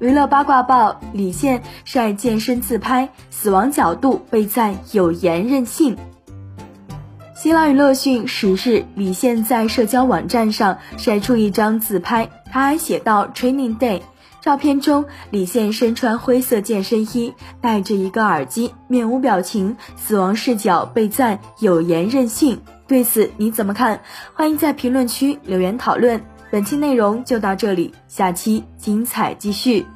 娱乐八卦报：李现晒健身自拍，死亡角度被赞有颜任性。新浪娱乐讯，十日，李现在社交网站上晒出一张自拍，他还写到 “Training Day”。照片中，李现身穿灰色健身衣，戴着一个耳机，面无表情，死亡视角被赞有颜任性。对此你怎么看？欢迎在评论区留言讨论。本期内容就到这里，下期精彩继续。